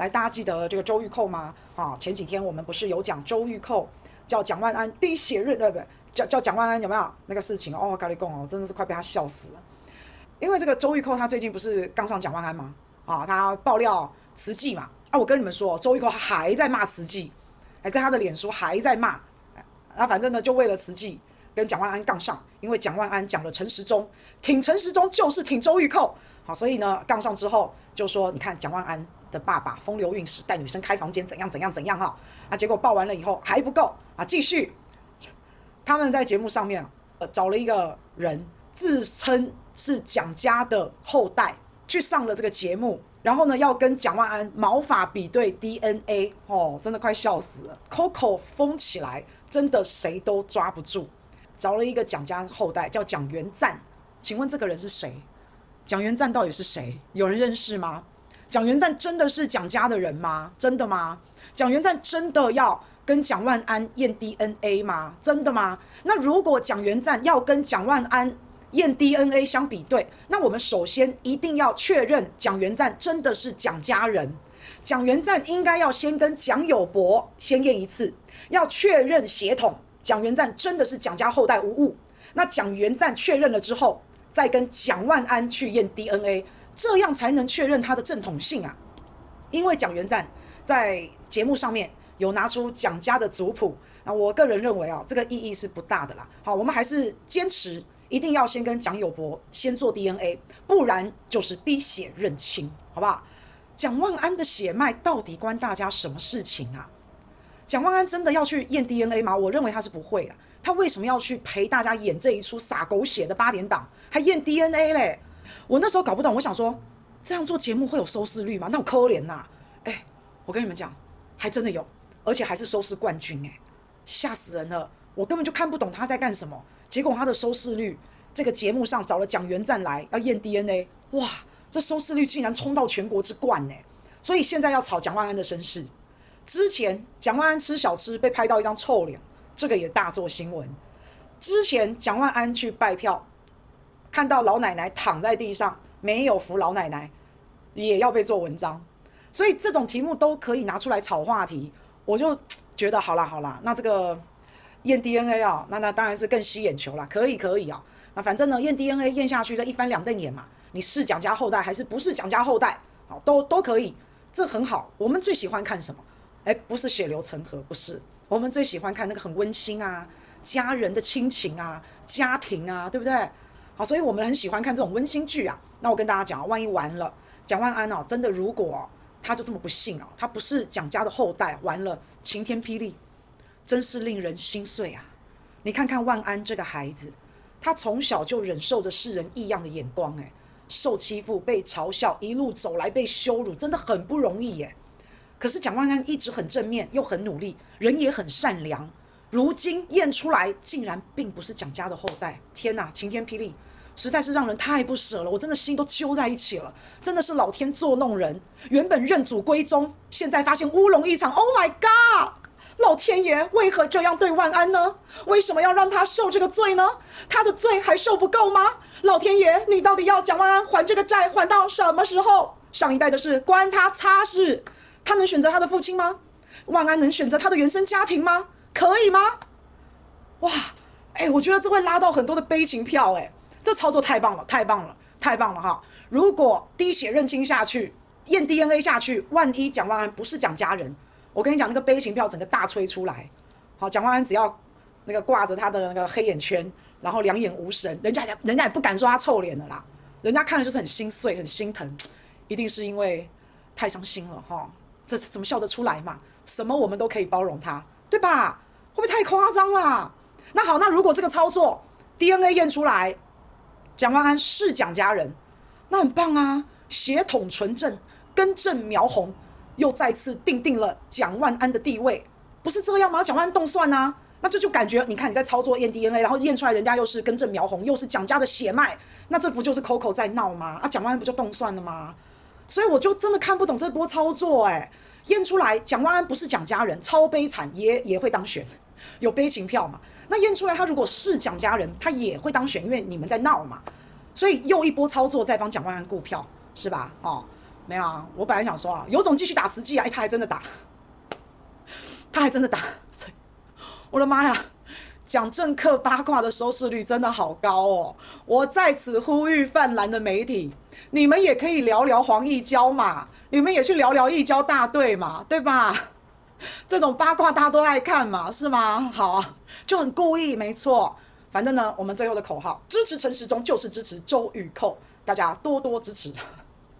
来，大家记得这个周玉蔻吗？啊，前几天我们不是有讲周玉蔻叫蒋万安滴血认，对不对？叫叫蒋万安有没有那个事情？哦，咖喱贡哦，真的是快被他笑死了。因为这个周玉蔻他最近不是刚上蒋万安吗？啊，他爆料慈济嘛。啊，我跟你们说，周玉蔻还在骂慈济，还在他的脸书还在骂。那反正呢，就为了慈济跟蒋万安杠上，因为蒋万安讲了陈时中，挺陈时中就是挺周玉蔻。好，所以呢，杠上之后就说，你看蒋万安的爸爸风流韵事，带女生开房间，怎样怎样怎样哈。啊，结果报完了以后还不够啊，继续。他们在节目上面呃找了一个人，自称是蒋家的后代，去上了这个节目，然后呢要跟蒋万安毛发比对 DNA 哦，真的快笑死了。Coco 疯起来，真的谁都抓不住。找了一个蒋家后代叫蒋元赞，请问这个人是谁？蒋元赞到底是谁？有人认识吗？蒋元赞真的是蒋家的人吗？真的吗？蒋元赞真的要跟蒋万安验 DNA 吗？真的吗？那如果蒋元赞要跟蒋万安验 DNA 相比对，那我们首先一定要确认蒋元赞真的是蒋家人。蒋元赞应该要先跟蒋友柏先验一次，要确认血统，蒋元赞真的是蒋家后代无误。那蒋元赞确认了之后，再跟蒋万安去验 DNA，这样才能确认他的正统性啊！因为蒋元赞在节目上面有拿出蒋家的族谱，那我个人认为啊，这个意义是不大的啦。好，我们还是坚持一定要先跟蒋友柏先做 DNA，不然就是滴血认亲，好不好？蒋万安的血脉到底关大家什么事情啊？蒋万安真的要去验 DNA 吗？我认为他是不会的。他为什么要去陪大家演这一出撒狗血的八点档，还验 DNA 嘞？我那时候搞不懂，我想说，这样做节目会有收视率吗？那我可怜呐！哎，我跟你们讲，还真的有，而且还是收视冠军哎，吓死人了！我根本就看不懂他在干什么。结果他的收视率，这个节目上找了蒋元赞来要验 DNA，哇，这收视率竟然冲到全国之冠哎！所以现在要炒蒋万安的身世，之前蒋万安吃小吃被拍到一张臭脸。这个也大做新闻。之前蒋万安去拜票，看到老奶奶躺在地上，没有扶老奶奶，也要被做文章。所以这种题目都可以拿出来炒话题，我就觉得好啦好啦，那这个验 DNA 啊，那那当然是更吸眼球啦，可以可以啊。那反正呢，验 DNA 验下去，再一翻两瞪眼嘛，你是蒋家后代还是不是蒋家后代，好都都可以，这很好。我们最喜欢看什么？哎，不是血流成河，不是。我们最喜欢看那个很温馨啊，家人的亲情啊，家庭啊，对不对？好，所以我们很喜欢看这种温馨剧啊。那我跟大家讲啊，万一完了，蒋万安哦，真的如果他就这么不幸哦，他不是蒋家的后代，完了，晴天霹雳，真是令人心碎啊！你看看万安这个孩子，他从小就忍受着世人异样的眼光，诶，受欺负、被嘲笑，一路走来被羞辱，真的很不容易耶。可是蒋万安一直很正面，又很努力，人也很善良。如今验出来，竟然并不是蒋家的后代。天哪，晴天霹雳，实在是让人太不舍了。我真的心都揪在一起了。真的是老天作弄人。原本认祖归宗，现在发现乌龙一场。Oh my god！老天爷为何这样对万安呢？为什么要让他受这个罪呢？他的罪还受不够吗？老天爷，你到底要蒋万安还这个债还到什么时候？上一代的事关他擦事。他能选择他的父亲吗？万安能选择他的原生家庭吗？可以吗？哇，哎，我觉得这会拉到很多的悲情票，哎，这操作太棒了，太棒了，太棒了哈！如果滴血认亲下去，验 DNA 下去，万一蒋万安不是蒋家人，我跟你讲，那个悲情票整个大吹出来。好，蒋万安只要那个挂着他的那个黑眼圈，然后两眼无神，人家人家也不敢说他臭脸了啦，人家看了就是很心碎，很心疼，一定是因为太伤心了哈。这怎么笑得出来嘛？什么我们都可以包容他，对吧？会不会太夸张啦？那好，那如果这个操作 DNA 验出来，蒋万安是蒋家人，那很棒啊，血统纯正，根正苗红，又再次定定了蒋万安的地位，不是这样吗？蒋万安动算啊，那这就感觉你看你在操作验 DNA，然后验出来人家又是根正苗红，又是蒋家的血脉，那这不就是 Coco 在闹吗？啊，蒋万安不就动算了吗？所以我就真的看不懂这波操作，欸，哎，验出来蒋万安不是蒋家人，超悲惨，也也会当选，有悲情票嘛？那验出来他如果是蒋家人，他也会当选，因为你们在闹嘛。所以又一波操作在帮蒋万安顾票，是吧？哦，没有啊，我本来想说啊，有种继续打慈济啊，哎，他还真的打，他还真的打，所以我的妈呀，讲政客八卦的收视率真的好高哦！我在此呼吁泛蓝的媒体，你们也可以聊聊黄义交嘛，你们也去聊聊义交大队嘛，对吧？这种八卦大家都爱看嘛，是吗？好啊，就很故意，没错。反正呢，我们最后的口号：支持陈时中就是支持周玉蔻，大家多多支持。